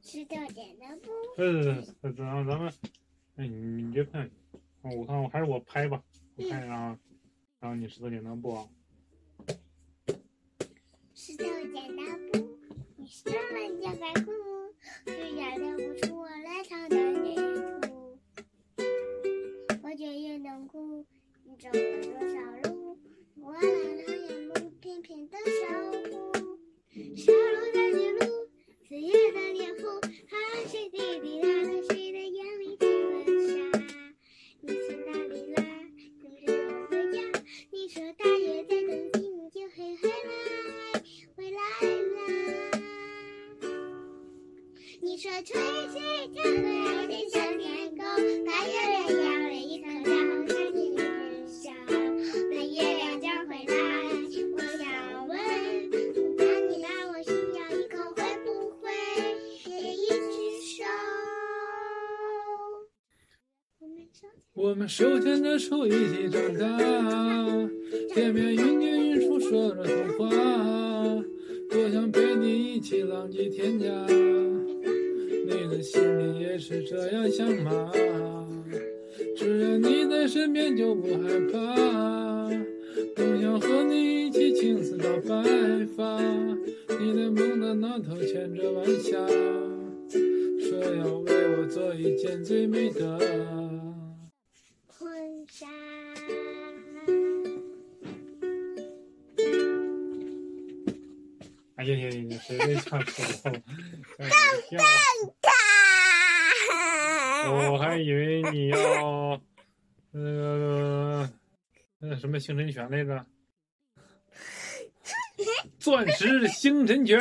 石头剪刀布。呃，咱咱咱们，哎，你你别看，我看我还是我拍吧，我看一下啊然后你石头剪刀布啊。石头剪刀布，你上了就白哭，谁也认不出我来唱的泥土。我却也能哭，你走回来啦。你说吹吹跳的小天狗，把月亮摇了一颗，然后看见一只笑。那月亮就回来，我想问，当你把我需要一口，会不会也一只手？我们手牵着手一起长大，天边云间云树说着，一起浪迹天涯。你的心里也是这样想吗？只要你在身边就不害怕，更想和你一起青丝到白发。你的梦的那头牵着晚霞，说要为我做一件最美的。婚纱。哎呀呀呀！谁在唱口号？吓 我还以为你要那个那什么星辰拳来着？钻石星辰拳。